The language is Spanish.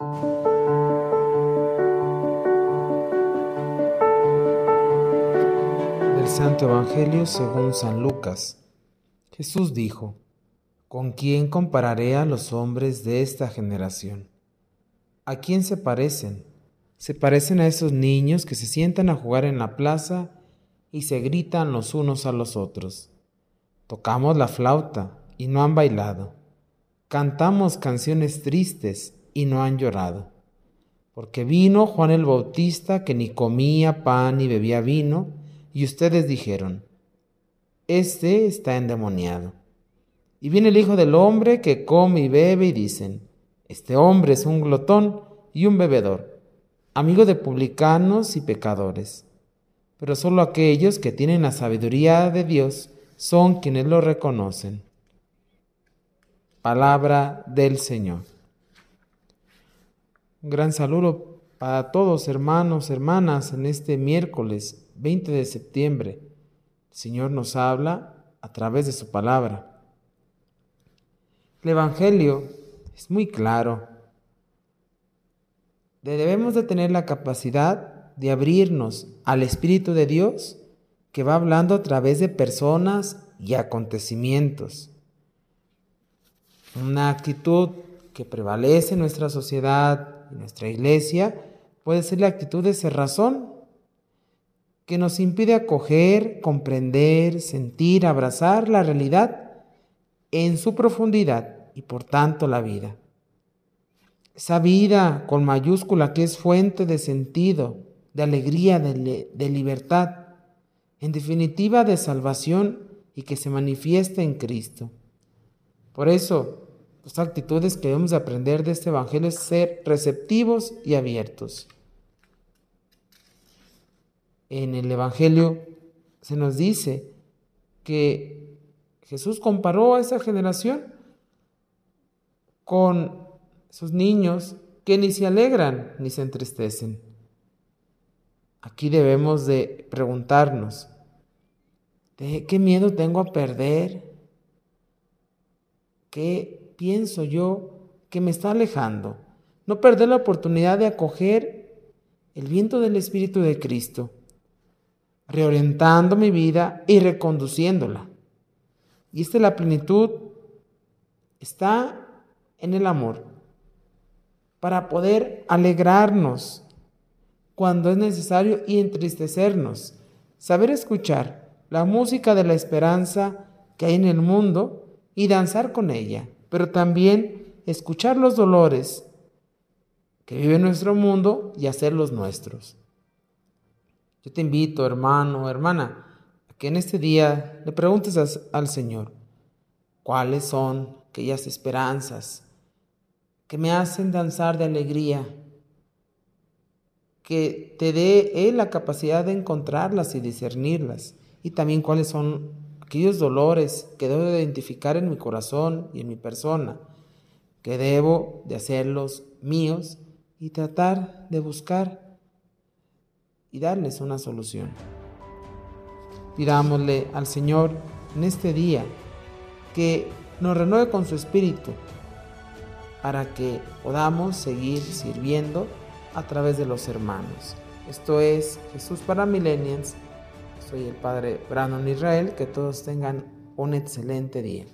Del Santo Evangelio según San Lucas. Jesús dijo, ¿Con quién compararé a los hombres de esta generación? ¿A quién se parecen? Se parecen a esos niños que se sientan a jugar en la plaza y se gritan los unos a los otros. Tocamos la flauta y no han bailado. Cantamos canciones tristes y no han llorado. Porque vino Juan el Bautista que ni comía pan ni bebía vino, y ustedes dijeron, Este está endemoniado. Y viene el Hijo del Hombre que come y bebe y dicen, Este hombre es un glotón y un bebedor, amigo de publicanos y pecadores. Pero solo aquellos que tienen la sabiduría de Dios son quienes lo reconocen. Palabra del Señor. Un gran saludo para todos hermanos, hermanas, en este miércoles 20 de septiembre. El Señor nos habla a través de su palabra. El Evangelio es muy claro. Debemos de tener la capacidad de abrirnos al Espíritu de Dios que va hablando a través de personas y acontecimientos. Una actitud que prevalece en nuestra sociedad, en nuestra iglesia, puede ser la actitud de cerrazón, que nos impide acoger, comprender, sentir, abrazar la realidad en su profundidad y por tanto la vida. Esa vida con mayúscula que es fuente de sentido, de alegría, de, de libertad, en definitiva de salvación y que se manifiesta en Cristo. Por eso, las actitudes que debemos aprender de este Evangelio es ser receptivos y abiertos. En el Evangelio se nos dice que Jesús comparó a esa generación con esos niños que ni se alegran ni se entristecen. Aquí debemos de preguntarnos, ¿de qué miedo tengo a perder? ¿Qué pienso yo que me está alejando? No perder la oportunidad de acoger el viento del Espíritu de Cristo, reorientando mi vida y reconduciéndola. Y esta es la plenitud, está en el amor, para poder alegrarnos cuando es necesario y entristecernos, saber escuchar la música de la esperanza que hay en el mundo y danzar con ella, pero también escuchar los dolores que vive nuestro mundo y hacerlos nuestros. Yo te invito, hermano, hermana, a que en este día le preguntes al Señor cuáles son aquellas esperanzas que me hacen danzar de alegría, que te dé Él la capacidad de encontrarlas y discernirlas, y también cuáles son aquellos dolores que debo de identificar en mi corazón y en mi persona, que debo de hacerlos míos y tratar de buscar y darles una solución. Pidámosle al Señor en este día que nos renueve con su espíritu para que podamos seguir sirviendo a través de los hermanos. Esto es Jesús para Millennials soy el padre Brandon Israel. Que todos tengan un excelente día.